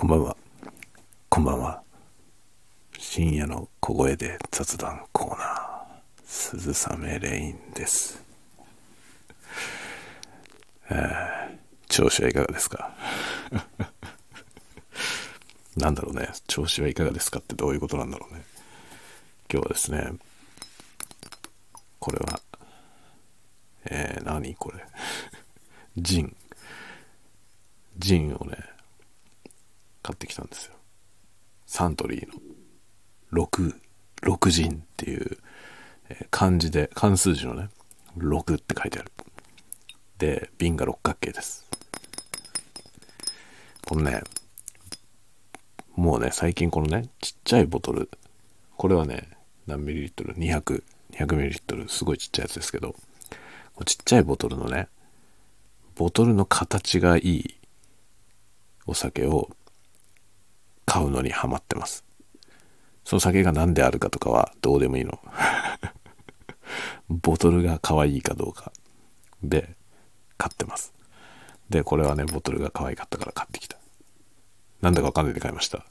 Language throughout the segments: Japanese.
こんばんは。こんばんは。深夜の小声で雑談コーナー、鈴雨レインです。えー、調子はいかがですか？なんだろうね。調子はいかがですかってどういうことなんだろうね。今日はですね、これは、えー、何これ？ジン。ジンをね、買ってきたんですよ。サントリーの6、6ジンっていう、漢字で、漢数字のね、6って書いてある。で、瓶が六角形です。このね、もうね、最近このね、ちっちゃいボトル、これはね、何ミリリットル ?200、200ミリリットル、すごいちっちゃいやつですけど、ちっちゃいボトルのね、ボトルの形がいいお酒を買うのにハマってます。その酒が何であるかとかはどうでもいいの。ボトルが可愛いかどうかで買ってます。で、これはね、ボトルが可愛かったから買ってきた。なんだかわかんないで買いました。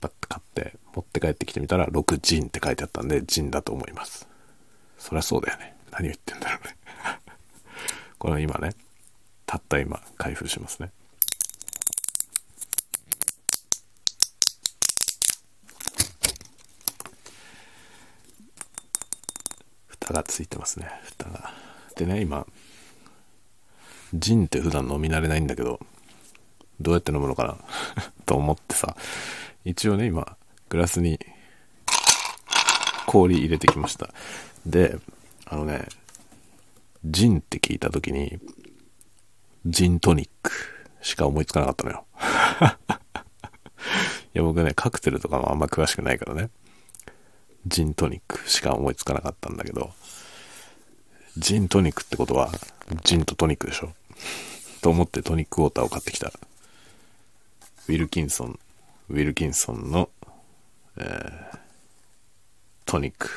パッと買って、持って帰ってきてみたら、6ジンって書いてあったんで、ジンだと思います。そりゃそうだよね。何を言ってんだろうね。これは今ね、たった今、開封しますね。がついてますね蓋が。でね今ジンって普段飲み慣れないんだけどどうやって飲むのかな と思ってさ一応ね今グラスに氷入れてきました。であのねジンって聞いた時にジントニックしか思いつかなかったのよ。いや僕ねカクテルとかもあんま詳しくないからね。ジントニックしか思いつかなかったんだけど、ジントニックってことは、ジンとトニックでしょ？と思ってトニックウォーターを買ってきた。ウィルキンソン、ウィルキンソンの、えー、トニック。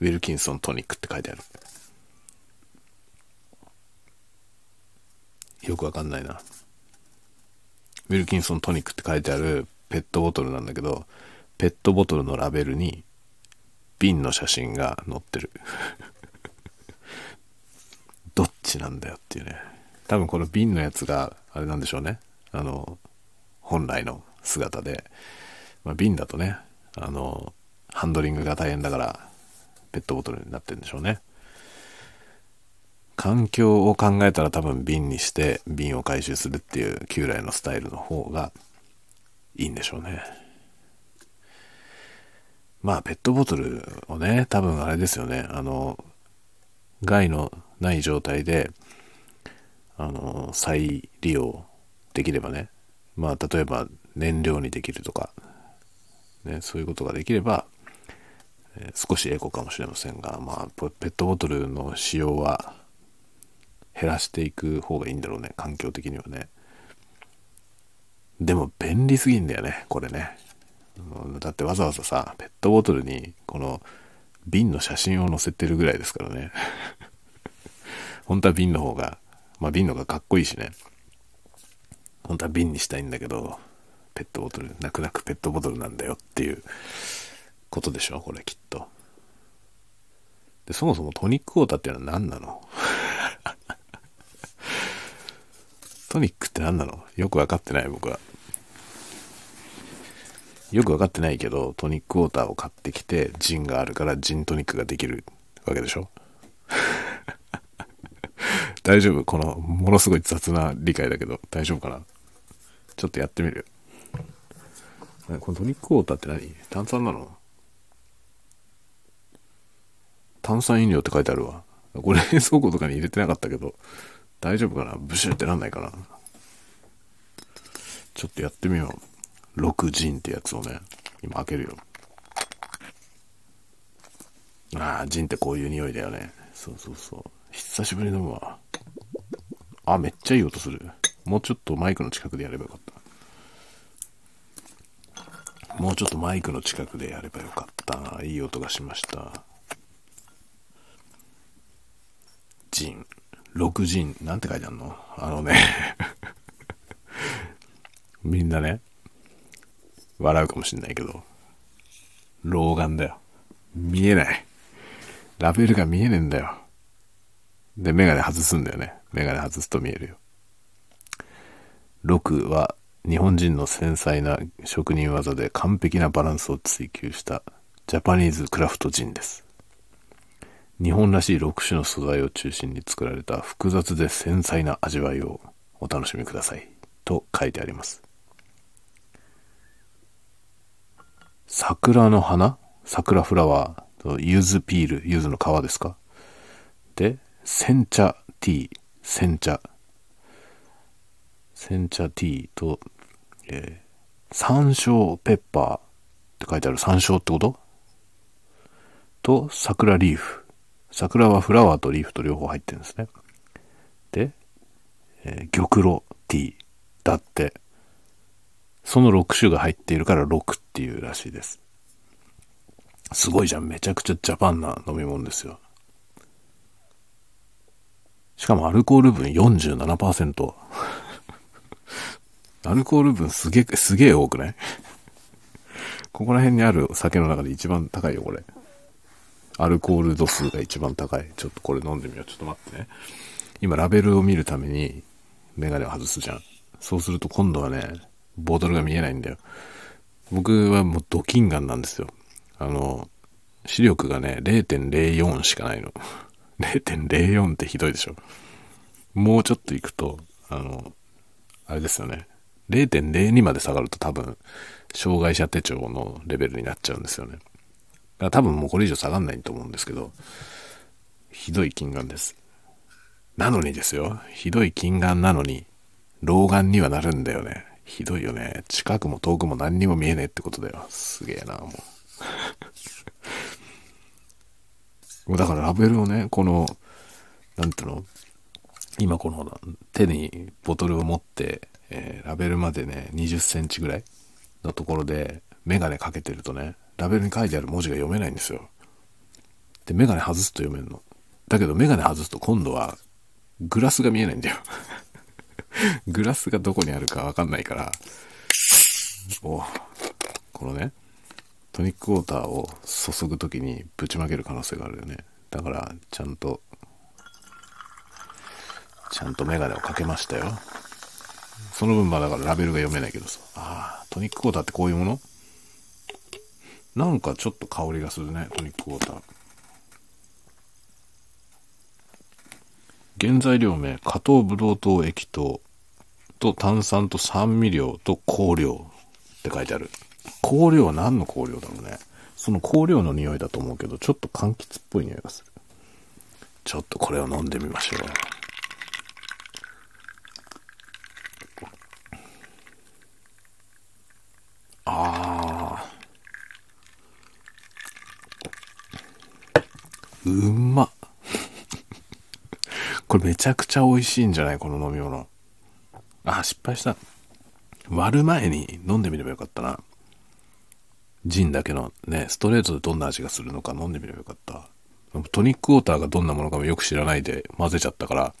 ウィルキンソントニックって書いてある。よくわかんないな。ウィルキンソントニックって書いてあるペットボトルなんだけど、ペットボトルのラベルに瓶の写真が載ってる。どっちなんだよっていうね。多分この瓶のやつがあれなんでしょうね。あの本来の姿で、まあ、瓶だとねあのハンドリングが大変だからペットボトルになってるんでしょうね。環境を考えたら多分瓶にして瓶を回収するっていう旧来のスタイルの方がいいんでしょうね。まあ、ペットボトルをね、多分あれですよね、あの、害のない状態で、あの、再利用できればね、まあ、例えば燃料にできるとか、ね、そういうことができれば、えー、少しエコかもしれませんが、まあ、ペットボトルの使用は減らしていく方がいいんだろうね、環境的にはね。でも便利すぎんだよね、これね。だってわざわざさ、ペットボトルにこの瓶の写真を載せてるぐらいですからね。本当は瓶の方が、まあ瓶の方がかっこいいしね。本当は瓶にしたいんだけど、ペットボトル、泣く泣くペットボトルなんだよっていうことでしょ、これきっと。で、そもそもトニックウォーターっていうのは何なの？トニックって何なの？よくわかってない僕は。よく分かってないけど、トニックウォーターを買ってきて、ジンがあるからジントニックができるわけでしょ？大丈夫？この、ものすごい雑な理解だけど、大丈夫かな？ちょっとやってみる。このトニックウォーターって何？炭酸なの？炭酸飲料って書いてあるわ。これ冷蔵庫とかに入れてなかったけど、大丈夫かな？ブシュってなんないかな？ちょっとやってみよう。6ジンってやつをね、今開けるよ。ああ、ジンってこういう匂いだよね。そうそうそう。久しぶりに飲むわ。あ、めっちゃいい音する。もうちょっとマイクの近くでやればよかった。もうちょっとマイクの近くでやればよかった。いい音がしました。ジン。6ジン。なんて書いてあるの？あのね みんなね、笑うかもしんないけど、老眼だよ。見えない。ラベルが見えねえんだよ。で、メガネ外すんだよね。メガネ外すと見えるよ。6は日本人の繊細な職人技で完璧なバランスを追求したジャパニーズクラフトジンです。日本らしい6種の素材を中心に作られた複雑で繊細な味わいをお楽しみください。と書いてあります。桜の花？桜フラワーと、柚子ピール、柚子の皮ですか？で、煎茶ティー、煎茶。煎茶ティーと、えー、山椒ペッパーって書いてある。山椒ってこと？と、桜リーフ。桜はフラワーとリーフと両方入ってるんですね。で、えー、玉露ティー。だって、その6種が入っているから6っていうらしいです。すごいじゃん。めちゃくちゃジャパンな飲み物ですよ。しかもアルコール分47%。アルコール分すげえ、すげえ多くない？ここら辺にある酒の中で一番高いよ、これ。アルコール度数が一番高い。ちょっとこれ飲んでみよう。ちょっと待ってね。今ラベルを見るためにメガネを外すじゃん。そうすると今度はね、ボトルが見えないんだよ。僕はもうドキンガンなんですよ。あの、視力がね、0.04しかないの。0.04ってひどいでしょ。もうちょっと行くと、あの、あれですよね。0.02まで下がると多分、障害者手帳のレベルになっちゃうんですよね。だから多分もうこれ以上下がんないと思うんですけど、ひどい金眼です。なのにですよ。ひどい金眼なのに、老眼にはなるんだよね。ひどいよね。近くも遠くも何にも見えねえってことだよ。すげえな、もう。だからラベルをね、この、なんていうの？今この手にボトルを持って、えー、ラベルまでね、20センチぐらいのところで、メガネかけてるとね、ラベルに書いてある文字が読めないんですよ。で、メガネ外すと読めるの。だけどメガネ外すと今度は、グラスが見えないんだよ。グラスがどこにあるかわかんないから、おこのね、トニックウォーターを注ぐ時にぶちまける可能性があるよね。だから、ちゃんと、ちゃんとメガネをかけましたよ。その分まだからラベルが読めないけどさ。ああ、トニックウォーターってこういうもの？なんかちょっと香りがするね、トニックウォーター。原材料名、加糖ブドウ糖液糖と炭酸と酸味料と香料って書いてある。香料は何の香料だろうね。その香料の匂いだと思うけど、ちょっと柑橘っぽい匂いがする。ちょっとこれを飲んでみましょう。ああ。うま。これめちゃくちゃ美味しいんじゃない？この飲み物。あ、失敗した。割る前に飲んでみればよかったな。ジンだけのね、ストレートでどんな味がするのか飲んでみればよかった。トニックウォーターがどんなものかもよく知らないで混ぜちゃったから、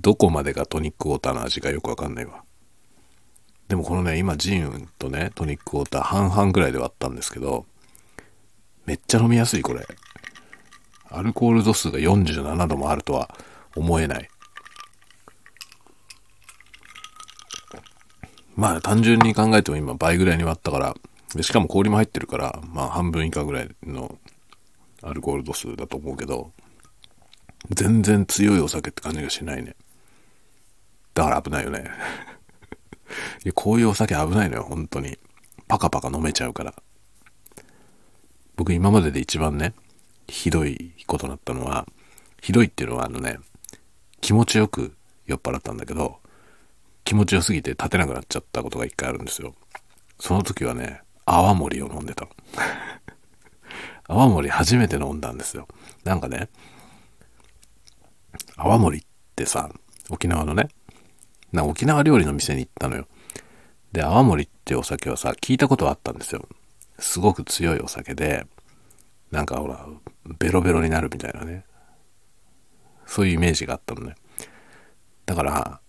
どこまでがトニックウォーターの味かよくわかんないわ。でもこのね、今ジンとね、トニックウォーター半々ぐらいで割ったんですけど、めっちゃ飲みやすいこれ。アルコール度数が47度もあるとは思えない。まあ単純に考えても今倍ぐらいに割ったから、でしかも氷も入ってるから、まあ半分以下ぐらいのアルコール度数だと思うけど、全然強いお酒って感じがしないね。だから危ないよね。いやこういうお酒危ないのよ、本当に。パカパカ飲めちゃうから。僕今までで一番ね、ひどいことになったのは、ひどいっていうのはあのね、気持ちよく酔っ払ったんだけど、気持ちよすぎて立てなくなっちゃったことが一回あるんですよ。その時はね、泡盛を飲んでた。泡盛初めて飲んだんですよ。なんかね、泡盛ってさ、沖縄のね、な沖縄料理の店に行ったのよ。で、泡盛ってお酒はさ、聞いたことはあったんですよ。すごく強いお酒で、なんかほら、ベロベロになるみたいなね。そういうイメージがあったのね。だから、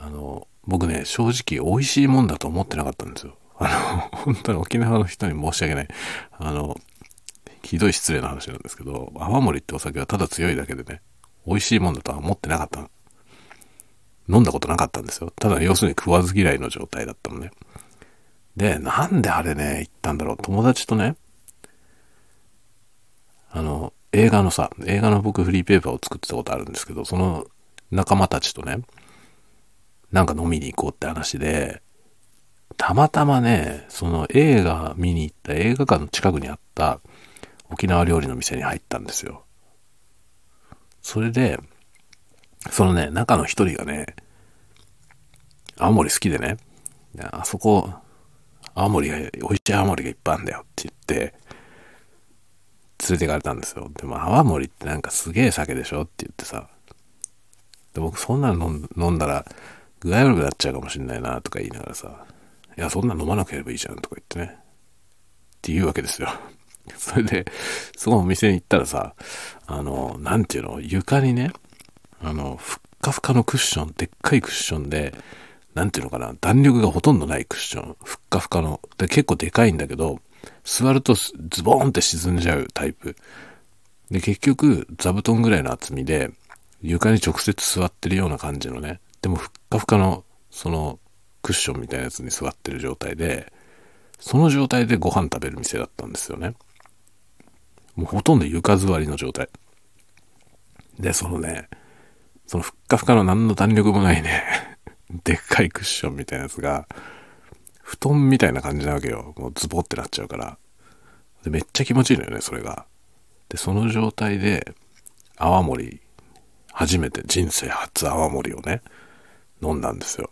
あの、僕ね、正直美味しいもんだと思ってなかったんですよ。あの、本当に沖縄の人に申し訳ない。あの、ひどい失礼な話なんですけど、泡盛ってお酒はただ強いだけでね、美味しいもんだとは思ってなかった。飲んだことなかったんですよ。ただ要するに食わず嫌いの状態だったのね。で、なんであれね、行ったんだろう。友達とね、あの、映画のさ、映画の僕フリーペーパーを作ってたことあるんですけど、その仲間たちとね、なんか飲みに行こうって話で、たまたまね、その映画見に行った映画館の近くにあった沖縄料理の店に入ったんですよ。それで、そのね、中の一人がね、青森好きでね、あそこ、青森が、美味しい青森がいっぱいあるんだよって言って、連れて行かれたんですよ。でも泡盛ってなんかすげえ酒でしょって言ってさ。で僕そんなの飲んだら具合悪くなっちゃうかもしんないなとか言いながらさ。いや、そんな飲まなければいいじゃんとか言ってね。って言うわけですよ。それで、そのお店に行ったらさ、あの、なんていうの、床にね、あの、ふっかふかのクッション、でっかいクッションで、なんていうのかな、弾力がほとんどないクッション、ふっかふかの。で、結構でかいんだけど、座るとズボーンって沈んじゃうタイプ。で、結局、座布団ぐらいの厚みで、床に直接座ってるような感じのね、でもふっかふかの、その、クッションみたいなやつに座ってる状態で、その状態でご飯食べる店だったんですよね。もうほとんど床座りの状態。で、そのね、そのふっかふかの何の弾力もないね でっかいクッションみたいなやつが、布団みたいな感じなわけよ。もうズボってなっちゃうから。で、めっちゃ気持ちいいのよね、それが。で、その状態で、泡盛、初めて人生初泡盛をね、飲んだんですよ。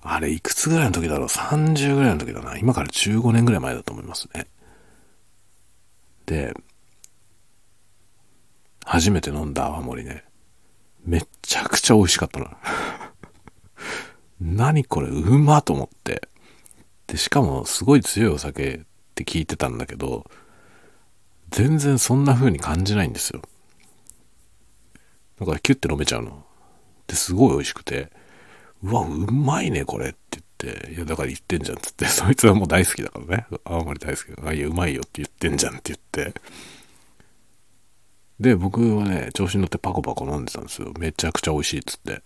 あれ、いくつぐらいの時だろう ?30 ぐらいの時だな。今から15年ぐらい前だと思いますね。で、初めて飲んだ泡盛ね。めっちゃくちゃ美味しかったな。何これ、うまと思って。で、しかもすごい強いお酒って聞いてたんだけど、全然そんな風に感じないんですよ。だからキュッて飲めちゃうの。で、すごい美味しくて、うわ、うまいね、これって言って、いや、だから言ってんじゃんって言って、そいつはもう大好きだからね。青森大好きだあ、いや、うまいよって言ってんじゃんって言って。で、僕はね、調子に乗ってパコパコ飲んでたんですよ。めちゃくちゃ美味しいっつって。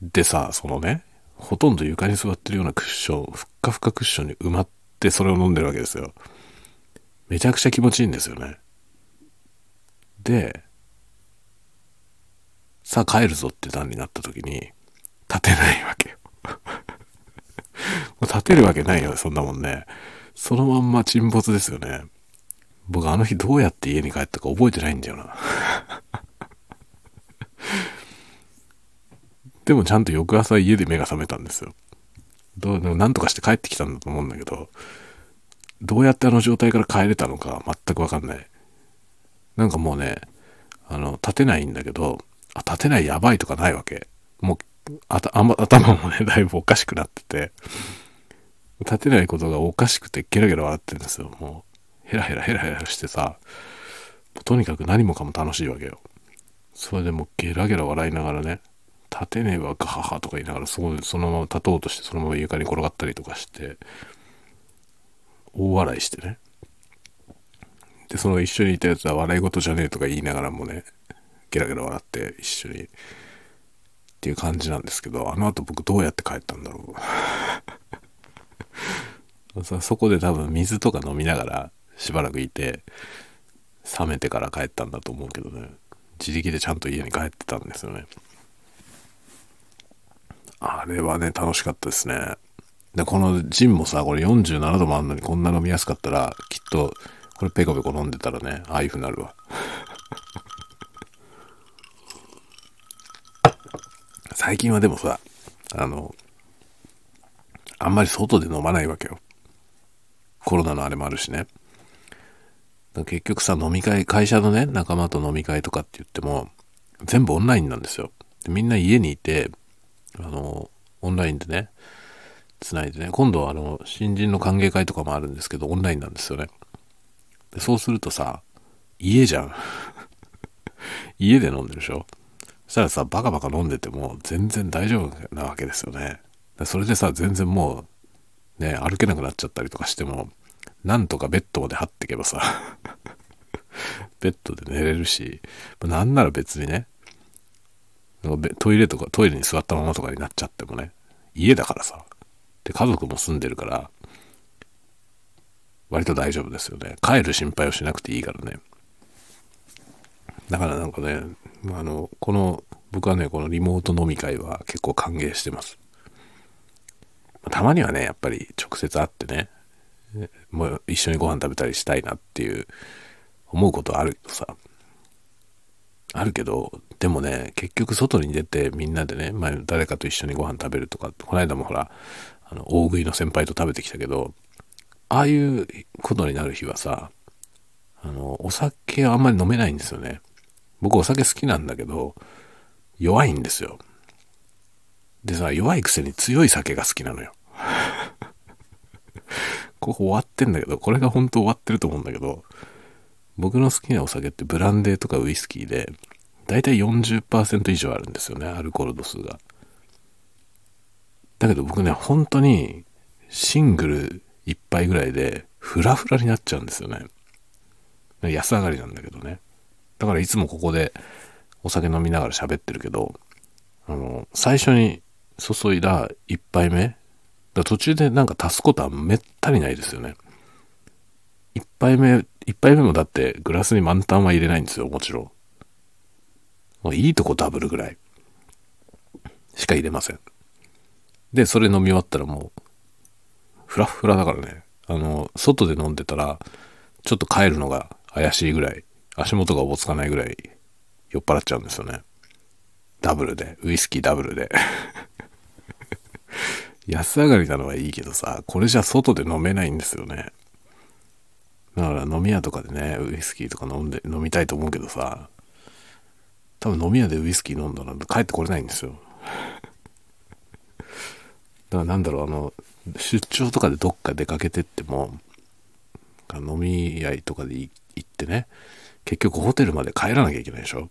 でさ、そのね、ほとんど床に座ってるようなクッション、ふっかふかクッションに埋まってそれを飲んでるわけですよ。めちゃくちゃ気持ちいいんですよね。で、さあ帰るぞって段になった時に、立てないわけよ。立てるわけないよ、そんなもんね。そのまんま沈没ですよね。僕あの日どうやって家に帰ったか覚えてないんだよな。でもちゃんと翌朝家で目が覚めたんですよ。どう、なんとかして帰ってきたんだと思うんだけど、どうやってあの状態から帰れたのか全くわかんない。なんかもうね、あの、立てないんだけど、あ、立てないやばいとかないわけ。もう、頭もね、だいぶおかしくなってて、立てないことがおかしくてゲラゲラ笑ってるんですよ。もう、ヘラヘラヘラヘラしてさ、とにかく何もかも楽しいわけよ。それでもゲラゲラ笑いながらね、立てねばガハハとか言いながらそそのまま立とうとしてそのまま床に転がったりとかして大笑いしてねでその一緒にいたやつは笑い事じゃねえとか言いながらもねゲラゲラ笑って一緒にっていう感じなんですけどあの後僕どうやって帰ったんだろう そこで多分水とか飲みながらしばらくいて冷めてから帰ったんだと思うけどね自力でちゃんと家に帰ってたんですよねあれはね、楽しかったですね。で、このジンもさ、これ47度もあんのにこんな飲みやすかったら、きっと、これペコペコ飲んでたらね、ああいう風になるわ。最近はでもさ、あの、あんまり外で飲まないわけよ。コロナのあれもあるしね。結局さ、飲み会、会社のね、仲間と飲み会とかって言っても、全部オンラインなんですよ。みんな家にいて、あの、オンラインでね、つないでね、今度はあの、新人の歓迎会とかもあるんですけど、オンラインなんですよね。でそうするとさ、家じゃん。家で飲んでるでしょしたらさ、バカバカ飲んでても全然大丈夫なわけですよね。それでさ、全然もう、ね、歩けなくなっちゃったりとかしても、なんとかベッドまで張ってけばさ、ベッドで寝れるし、なんなら別にね、トイレとか、トイレに座ったままとかになっちゃってもね、家だからさ、で、家族も住んでるから、割と大丈夫ですよね。帰る心配をしなくていいからね。だからなんかね、あの、この、僕はね、このリモート飲み会は結構歓迎してます。たまにはね、やっぱり直接会ってね、もう一緒にご飯食べたりしたいなっていう思うことあるけどさ、あるけど、でもね、結局外に出てみんなでね、ま、誰かと一緒にご飯食べるとか、この間もほら、あの、大食いの先輩と食べてきたけど、ああいうことになる日はさ、あの、お酒はあんまり飲めないんですよね。僕お酒好きなんだけど、弱いんですよ。でさ、弱いくせに強い酒が好きなのよ。ここ終わってんだけど、これが本当終わってると思うんだけど、僕の好きなお酒ってブランデーとかウイスキーで、だいたい40%以上あるんですよね、アルコール度数が。だけど僕ね、本当にシングル1杯ぐらいでフラフラになっちゃうんですよね。安上がりなんだけどね。だからいつもここでお酒飲みながら喋ってるけど、あの、最初に注いだ1杯目、だ途中でなんか足すことはめったにないですよね。1杯目、1杯目もだってグラスに満タンは入れないんですよ、もちろん。もういいとこダブルぐらいしか入れません。で、それ飲み終わったらもう、フラフラだからね、あの、外で飲んでたら、ちょっと帰るのが怪しいぐらい、足元がおぼつかないぐらい酔っ払っちゃうんですよね。ダブルで、ウイスキーダブルで。安上がりなのはいいけどさ、これじゃ外で飲めないんですよね。だから飲み屋とかでね、ウイスキーとか飲んで、飲みたいと思うけどさ、多分飲み屋でウイスキー飲んだら帰ってこれないんですよ。だからなんだろう、あの、出張とかでどっか出かけてっても、飲み屋とかで行ってね、結局ホテルまで帰らなきゃいけないでしょ。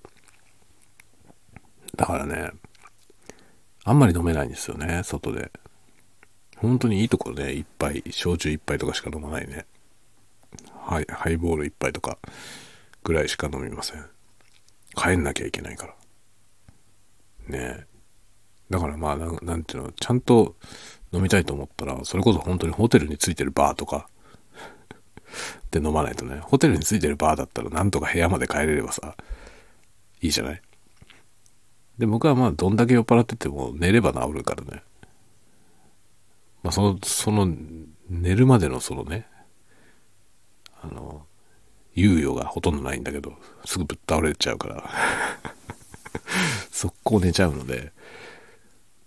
だからね、あんまり飲めないんですよね、外で。本当にいいところね、一杯、焼酎一杯とかしか飲まないね。はい、ハイボール一杯とかぐらいしか飲みません。帰んなきゃいけないから。ねえ。だからまあな、なんていうの、ちゃんと飲みたいと思ったら、それこそ本当にホテルについてるバーとかで飲まないとね、ホテルについてるバーだったらなんとか部屋まで帰れればさ、いいじゃない？で、僕はまあ、どんだけ酔っ払ってても寝れば治るからね。まあ、その、その、寝るまでのそのね、あの、猶予がほとんどないんだけど、すぐぶっ倒れちゃうから。速攻寝ちゃうので、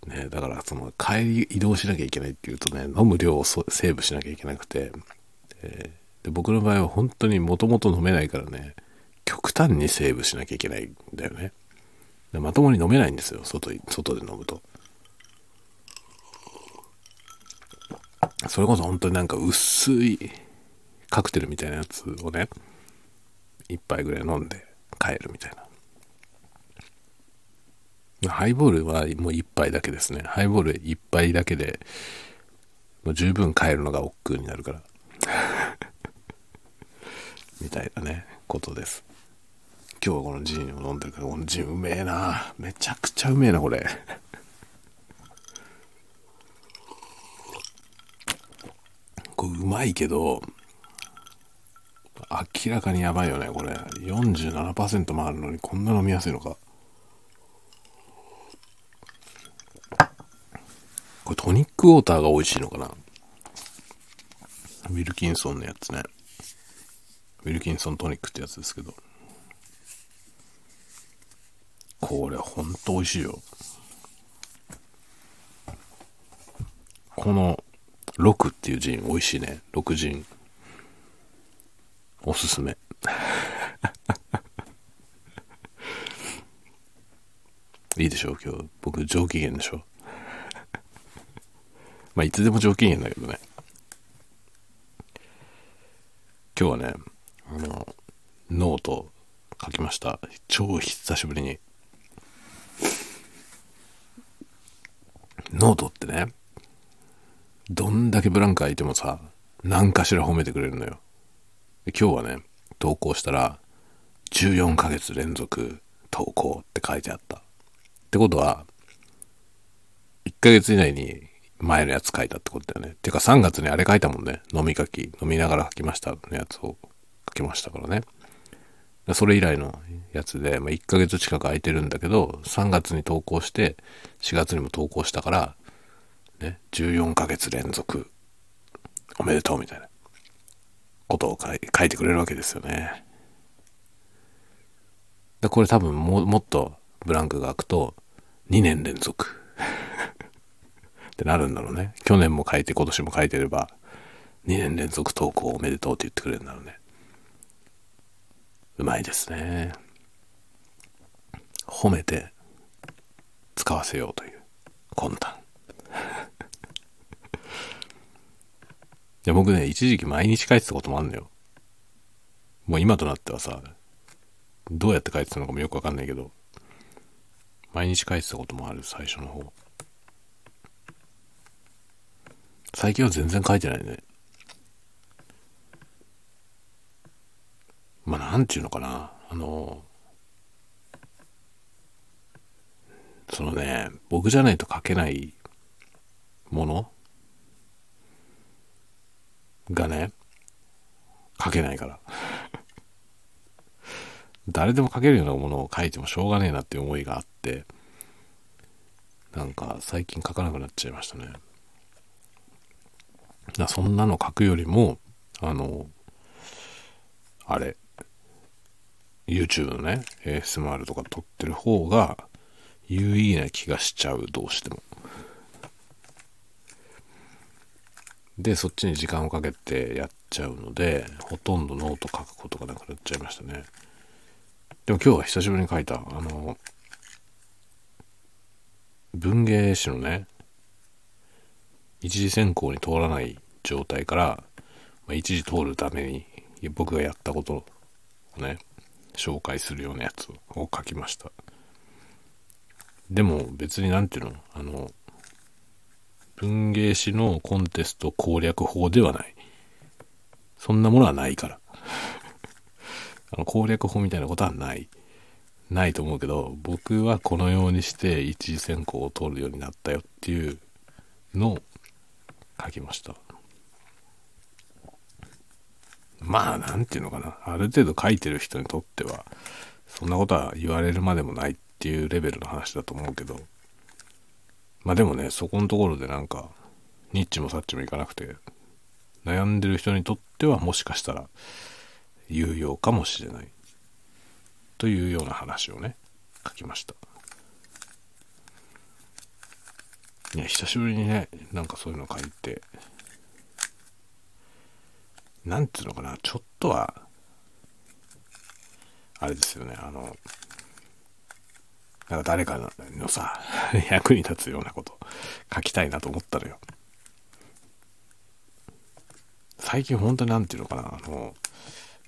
ね、だからその帰り移動しなきゃいけないっていうとね、飲む量をセーブしなきゃいけなくて、え、で僕の場合は本当にもともと飲めないからね、極端にセーブしなきゃいけないんだよね。でまともに飲めないんですよ、外外で飲むと。それこそ本当になんか薄いカクテルみたいなやつをね、一杯ぐらい飲んで帰るみたいな。ハイボールはもう一杯だけですね。ハイボール一杯だけで、もう十分帰るのが億劫になるから。みたいなね、ことです。今日はこのジンを飲んでるけど、このジンうめえなめちゃくちゃうめえな、これ。これうまいけど、明らかにやばいよね、これ。47%もあるのにこんな飲みやすいのか。これトニックウォーターが美味しいのかなウィルキンソンのやつね。ウィルキンソントニックってやつですけど。これほんと美味しいよ。この6っていうジン美味しいね。6ジン。おすすめ。いいでしょう今日。僕上機嫌でしょ まあいつでも上機嫌だけどね。今日はね、ノート書きました。超久しぶりに。ノートってね、どんだけブランク空いてもさ、何かしら褒めてくれるのよ。今日はね、投稿したら、14ヶ月連続投稿って書いてあった。ってことは、1ヶ月以内に前のやつ書いたってことだよね。てか3月にあれ書いたもんね。飲み書き。飲みながら書きましたのやつを書きましたからね。それ以来のやつで、まあ、1ヶ月近く空いてるんだけど、3月に投稿して、4月にも投稿したから、ね、14ヶ月連続、おめでとうみたいなことを書いてくれるわけですよね。でこれ多分ももっとブランクが空くと、2年連続 ってなるんだろうね。去年も書いて今年も書いてれば、2年連続投稿おめでとうって言ってくれるんだろうね。うまいですね。褒めて使わせようという魂胆。いや僕ね、一時期毎日書いてたこともあんのよ。もう今となってはさ、どうやって書いてたのかもよくわかんないけど、毎日書いてたこともある、最初の方。最近は全然書いてないね。まあ、なんていうのかな。あの、そのね、僕じゃないと書けないものがね、書けないから。誰でも書けるようなものを書いてもしょうがねえなっていう思いがあって、なんか最近書かなくなっちゃいましたね。そんなの書くよりも、あの、あれ、YouTube のね、ASMR とか撮ってる方が有意義な気がしちゃう、どうしても。で、そっちに時間をかけてやっちゃうので、ほとんどノート書くことがなくなっちゃいましたね。でも今日は久しぶりに書いた、あの、文芸誌のね、一次選考に通らない状態から、まあ、一時通るために僕がやったことをね紹介するようなやつを書きました。でも別に何ていうのあの文芸誌のコンテスト攻略法ではない。そんなものはないから。あの攻略法みたいなことはない。ないと思うけど僕はこのようにして一次選考を通るようになったよっていうのを書きました。まあ、なんていうのかな。ある程度書いてる人にとっては、そんなことは言われるまでもないっていうレベルの話だと思うけど、まあでもね、そこのところでなんか、ニッチもサッチもいかなくて、悩んでる人にとってはもしかしたら有用かもしれない。というような話をね、書きました。いや、久しぶりにね、なんかそういうの書いて、なんていうのかな、ちょっとは、あれですよね、あの、なんか誰かのさ、役に立つようなこと書きたいなと思ったのよ。最近本当になんていうのかな、あの、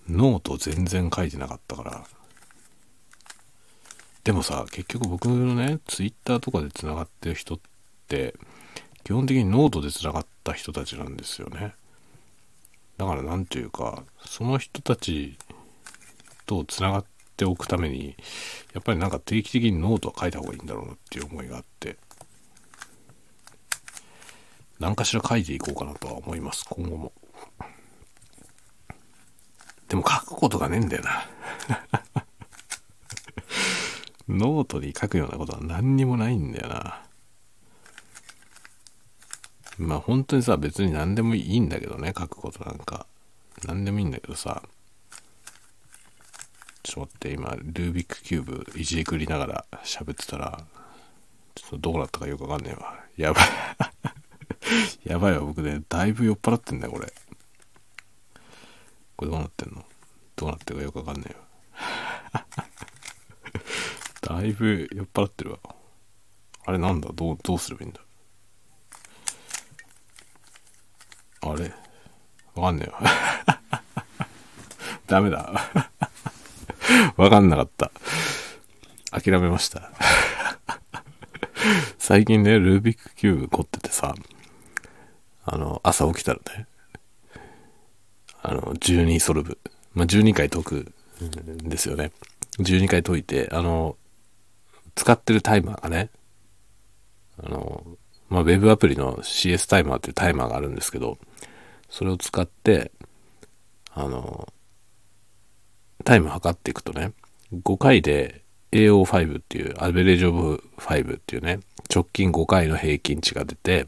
ノート全然書いてなかったから、でもさ、結局僕のね、ツイッターとかで繋がってる人って、基本的にノートで繋がった人たちなんですよね。だから何ていうかその人たちとつながっておくためにやっぱりなんか定期的にノートは書いた方がいいんだろうなっていう思いがあって何かしら書いていこうかなとは思います今後も。でも書くことがねえんだよな。ノートに書くようなことは何にもないんだよな。まあ本当にさ、別に何でもいいんだけどね、書くことなんか。何でもいいんだけどさ、ちょっと待って、今、ルービックキューブいじりくりながら喋ってたら、ちょっとどうなったかよくわかんねえわ。やばい やばいわ、僕ね、だいぶ酔っ払ってんだよ、これ。これどうなってんの？どうなってるかよくわかんねえわ。だいぶ酔っ払ってるわ。あれなんだ？どう、どうすればいいんだ？あれ？わかんねえよ。ダメだ。わかんなかった。諦めました。最近ね、ルービックキューブ凝っててさ、あの、朝起きたらね、あの、12ソルブ。まあ、12回解くんですよね。12回解いて、あの、使ってるタイマーがね、あの、まあ、ウェブアプリの CS タイマーっていうタイマーがあるんですけど、それを使って、あの、タイム測っていくとね、5回で AO5 っていう、アベレージオブ5っていうね、直近5回の平均値が出て、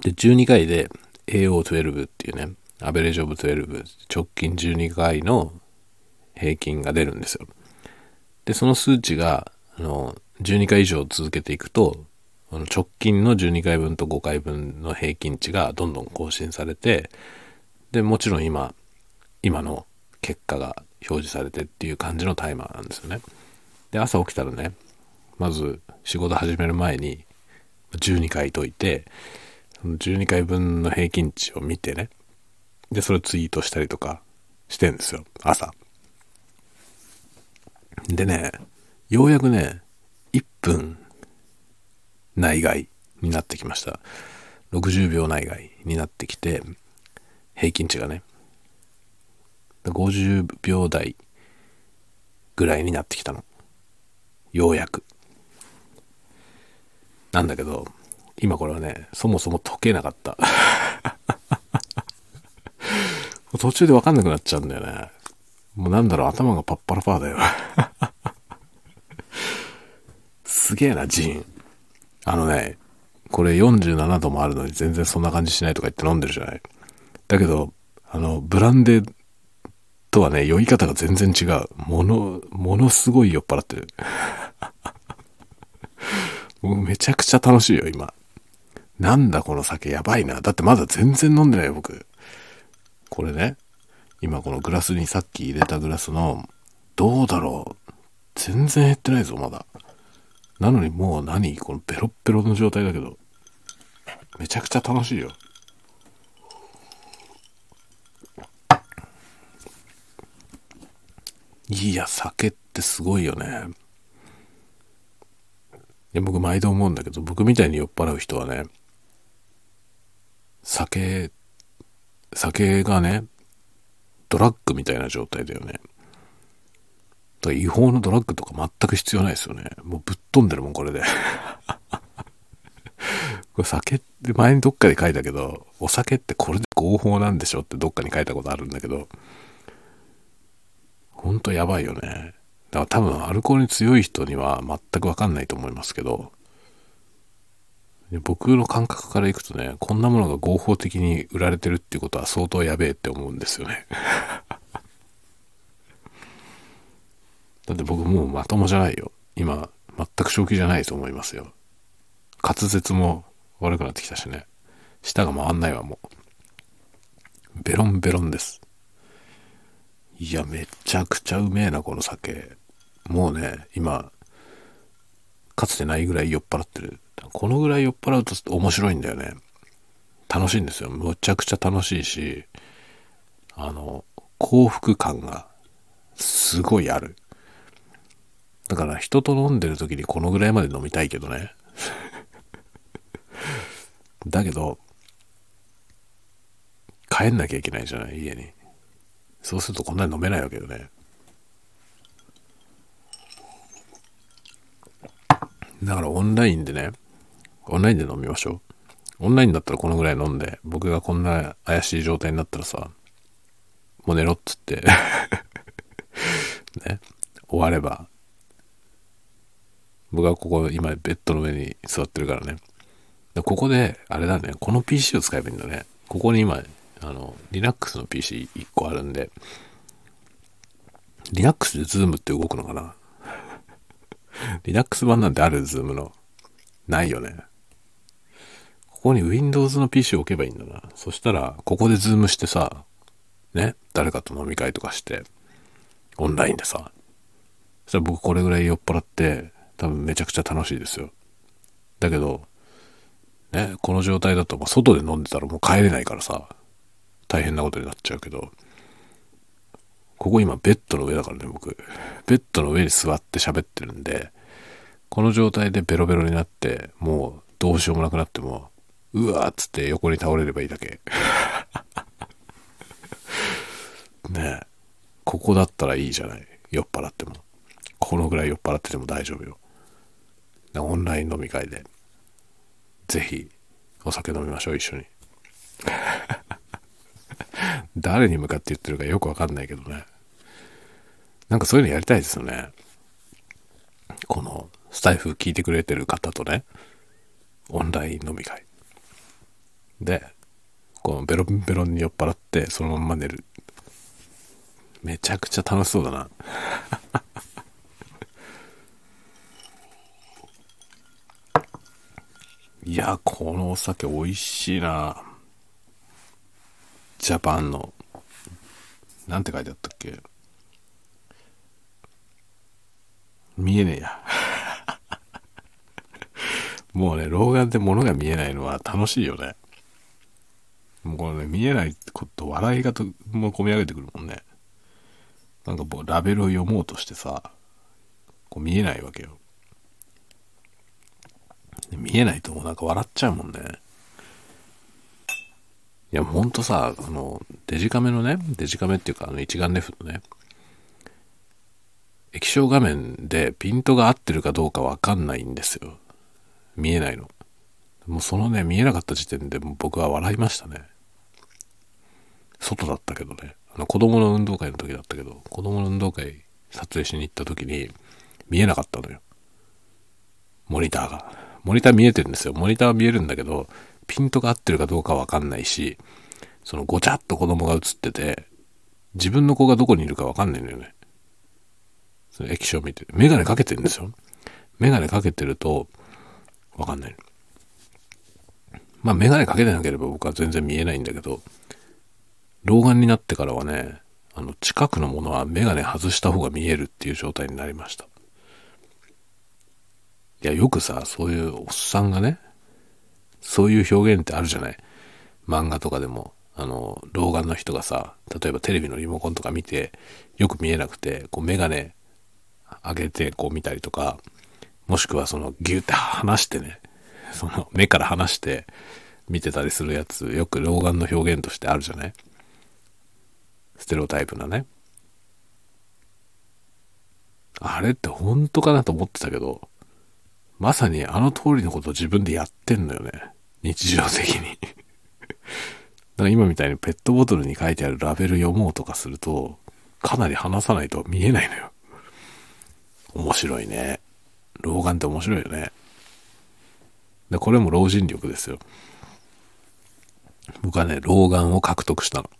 で、12回で AO12 っていうね、アベレージオブ12、直近12回の平均が出るんですよ。で、その数値が、あの、12回以上続けていくと、直近の12回分と5回分の平均値がどんどん更新されて、で、もちろん今、今の結果が表示されてっていう感じのタイマーなんですよね。で、朝起きたらね、まず仕事始める前に12回解いて、その12回分の平均値を見てね、で、それをツイートしたりとかしてんですよ、朝。でね、ようやくね、1分内外になってきました。60秒内外になってきて、平均値がね、50秒台ぐらいになってきたの。ようやく。なんだけど、今これはね、そもそも解けなかった。途中でわかんなくなっちゃうんだよね。もうなんだろう、頭がパッパラパーだよ。すげえな、ジーン。あのね、これ47度もあるのに全然そんな感じしないとか言って飲んでるじゃない。だけど、あの、ブランデーとはね、酔い方が全然違う。もの、ものすごい酔っ払ってる。もうめちゃくちゃ楽しいよ、今。なんだこの酒やばいな。だってまだ全然飲んでないよ、僕。これね、今このグラスにさっき入れたグラスの、どうだろう。全然減ってないぞ、まだ。なのにもう何このベロッベロの状態だけど。めちゃくちゃ楽しいよ。いや、酒ってすごいよね。で僕毎度思うんだけど、僕みたいに酔っ払う人はね、酒、酒がね、ドラッグみたいな状態だよね。だ違法のドラッグとか全く必要ないですよね。もうぶっ飛んでるもん、これで。これ酒って前にどっかで書いたけど、お酒ってこれで合法なんでしょってどっかに書いたことあるんだけど、ほんとやばいよね。だから多分アルコールに強い人には全くわかんないと思いますけど、僕の感覚からいくとね、こんなものが合法的に売られてるっていうことは相当やべえって思うんですよね。だって僕もうまともじゃないよ。今、全く正気じゃないと思いますよ。滑舌も悪くなってきたしね。舌が回んないわ、もう。ベロンベロンです。いや、めちゃくちゃうめえな、この酒。もうね、今、かつてないぐらい酔っ払ってる。このぐらい酔っ払うと面白いんだよね。楽しいんですよ。むちゃくちゃ楽しいし、あの、幸福感がすごいある。だから人と飲んでる時にこのぐらいまで飲みたいけどね。だけど、帰んなきゃいけないじゃない、家に。そうするとこんなに飲めないわけよね。だからオンラインでね、オンラインで飲みましょう。オンラインだったらこのぐらい飲んで、僕がこんな怪しい状態になったらさ、もう寝ろっつって ね、終われば、僕はここ今ベッドの上に座ってるからね。ここで、あれだね、この PC を使えばいいんだね。ここに今あの、Linux の PC1 個あるんで、Linux で Zoom って動くのかな ?Linux 版なんてある Zoom の。ないよね。ここに Windows の PC を置けばいいんだな。そしたら、ここで Zoom してさ、ね、誰かと飲み会とかして、オンラインでさ、そしたら僕これぐらい酔っ払って、多分めちゃくちゃ楽しいですよ。だけど、ね、この状態だと、外で飲んでたらもう帰れないからさ、大変なことになっちゃうけど、ここ今ベッドの上だからね、僕。ベッドの上に座って喋ってるんで、この状態でベロベロになってもうどうしようもなくなってもうわーっつって横に倒れればいいだけ ねえここだったらいいじゃない酔っ払ってもこのぐらい酔っ払ってても大丈夫よオンライン飲み会で。ぜひお酒飲みましょう一緒に。誰に向かって言ってるかよくわかんないけどね。なんかそういうのやりたいですよね。このスタイフ聞いてくれてる方とね。オンライン飲み会。でこのベロンベロンに酔っ払ってそのまんま寝る。めちゃくちゃ楽しそうだな。いやこのお酒美味しいな。ジャパンの。なんて書いてあったっけ？見えねえや。もうね老眼で物が見えないのは楽しいよね。もうこのね見えないこと笑いがともう込み上げてくるもんね。なんかもうラベルを読もうとしてさこう見えないわけよ。見えないともうなんか笑っちゃうもんね。いやほんとさあのデジカメのねデジカメっていうかあの一眼レフのね液晶画面でピントが合ってるかどうかわかんないんですよ。見えないの。もうそのね見えなかった時点でも僕は笑いましたね。外だったけどね。あの子供の運動会の時だったけど子供の運動会撮影しに行った時に見えなかったのよ。モニターが。モニター見えてるんですよ。モニターは見えるんだけどピントが合ってるかどうかわかんないしそのごちゃっと子供が映ってて自分の子がどこにいるかわかんないんだよね。その液晶見て。メガネかけてるんですよ。メガネかけてるとわかんない。まあメガネかけてなければ僕は全然見えないんだけど老眼になってからはねあの近くのものはメガネ外した方が見えるっていう状態になりました。いやよくさそういうおっさんがねそういう表現ってあるじゃない。漫画とかでも。あの老眼の人がさ例えばテレビのリモコンとか見てよく見えなくてこうメガネ上げてこう見たりとかもしくはそのギュッて離してね その目から離して見てたりするやつよく老眼の表現としてあるじゃない。ステレオタイプなね。あれって本当かなと思ってたけどまさにあの通りのことを自分でやってんのよね。日常的に。だから今みたいにペットボトルに書いてあるラベル読もうとかするとかなり離さないと見えないのよ。面白いね。老眼って面白いよね。でこれも老人力ですよ。僕はね老眼を獲得したの。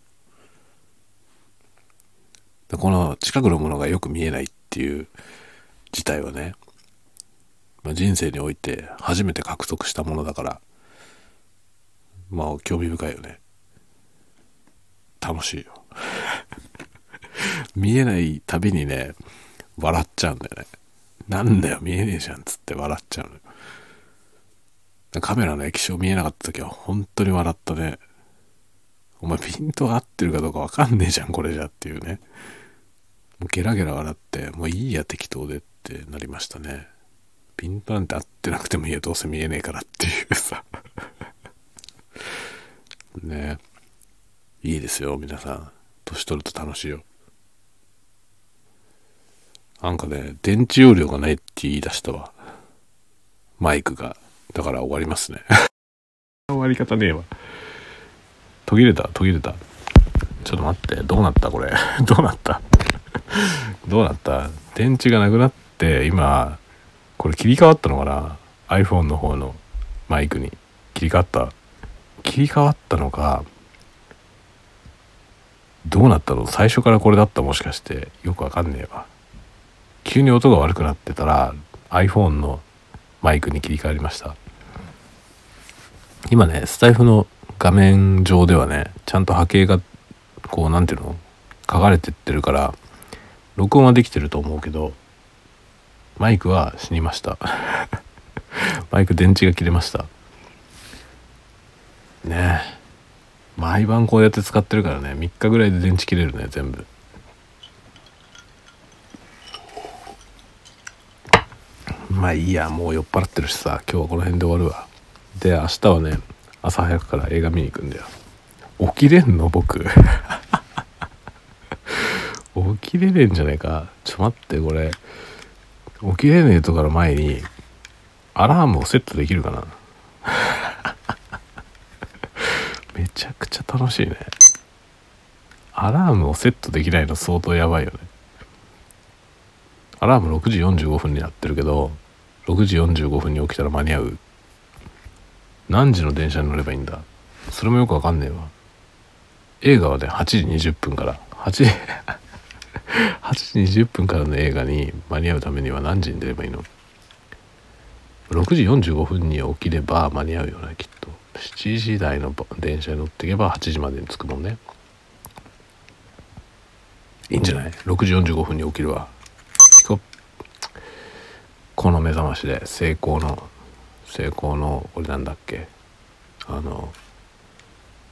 この近くのものがよく見えないっていう事態はね、まあ、人生において初めて獲得したものだからまあ興味深いよね。楽しいよ。見えないたびにね笑っちゃうんだよね。なんだよ見えねえじゃんっつって笑っちゃうのよ。カメラの液晶見えなかった時は本当に笑ったね。お前ピントが合ってるかどうかわかんねえじゃんこれじゃっていうね。もうゲラゲラ笑ってもういいや適当でってなりましたね。ピントなんて合ってなくてもいいやどうせ見えねえからっていうさ。ね。いいですよ皆さん。年取ると楽しいよ。なんかね電池容量がないって言い出したわ。マイクが。だから終わりますね。終わり方ねえわ。途切れた途切れた。ちょっと待ってどうなったこれ。どうなった？どうなった？電池がなくなって今これ切り替わったのかな？iPhone の方のマイクに。切り替わった。切り替わったのか。どうなったの？最初からこれだった？もしかして。よくわかんねえわ。急に音が悪くなってたら iPhone のマイクに切り替わりました。今ねスタイフの画面上ではねちゃんと波形がこう何ていうの？書かれてってるから録音はできてると思うけどマイクは死にました。マイク電池が切れました。ねえ。毎晩こうやって使ってるからね。3日ぐらいで電池切れるね全部。まあいいやもう酔っ払ってるしさ今日はこの辺で終わるわ。で明日はね朝早くから映画見に行くんだよ。起きれんの僕。起きれねえんじゃねえか。ちょ待ってこれ。起きれねえとかの前にアラームをセットできるかな？めちゃくちゃ楽しいね。アラームをセットできないの相当やばいよね。アラーム6時45分になってるけど6時45分に起きたら間に合う。何時の電車に乗ればいいんだ？それもよくわかんねえわ。映画はね8時20分から。8時8時20分からの映画に間に合うためには何時に出ればいいの？6時45分に起きれば間に合うよねきっと。7時台の電車に乗っていけば8時までに着くもんね。いいんじゃない ?6 時45分に起きるわ。この目覚ましで成功の成功のこれなんだっけ？あの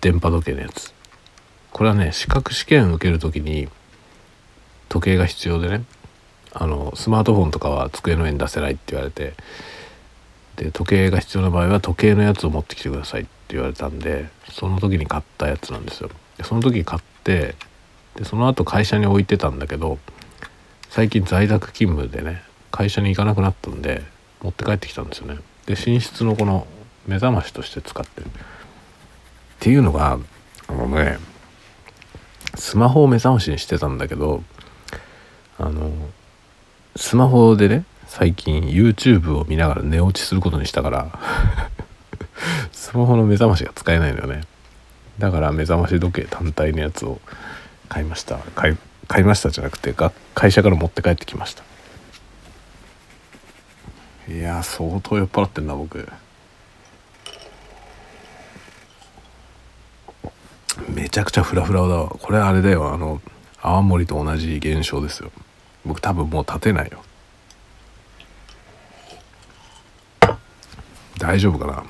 電波時計のやつ。これはね資格試験受ける時に時計が必要でね。あのスマートフォンとかは机の上に出せないって言われて。で時計が必要な場合は時計のやつを持ってきてくださいって言われたんでその時に買ったやつなんですよ。でその時買ってでその後会社に置いてたんだけど最近在宅勤務でね会社に行かなくなったんで持って帰ってきたんですよね。で寝室のこの目覚ましとして使ってる。っていうのがあのねスマホを目覚ましにしてたんだけどあのスマホでね最近 YouTube を見ながら寝落ちすることにしたから スマホの目覚ましが使えないのよね。だから目覚まし時計単体のやつを買いました。買い買いましたじゃなくて会社から持って帰ってきました。いや相当酔っ払ってんな僕。めちゃくちゃフラフラだわ。これあれだよ。あの泡盛と同じ現象ですよ。僕多分もう立てないよ。大丈夫かな？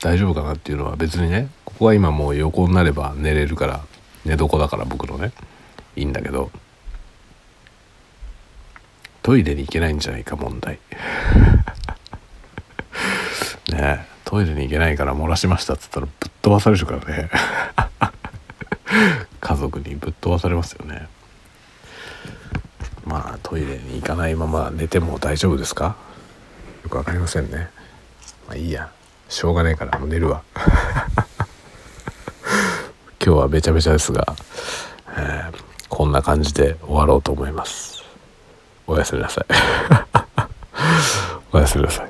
大丈夫かなっていうのは別にねここは今もう横になれば寝れるから寝床だから僕のねいいんだけど。トイレに行けないんじゃないか問題。ねトイレに行けないから漏らしましたっつったらぶっ飛ばされるからね。家族にぶっ飛ばされますよね。まあトイレに行かないまま寝ても大丈夫ですか？よく分かりませんね。まあいいや。しょうがないからもう寝るわ。今日はべちゃべちゃですが、えー、こんな感じで終わろうと思います。おやすみなさい。おやすみなさい。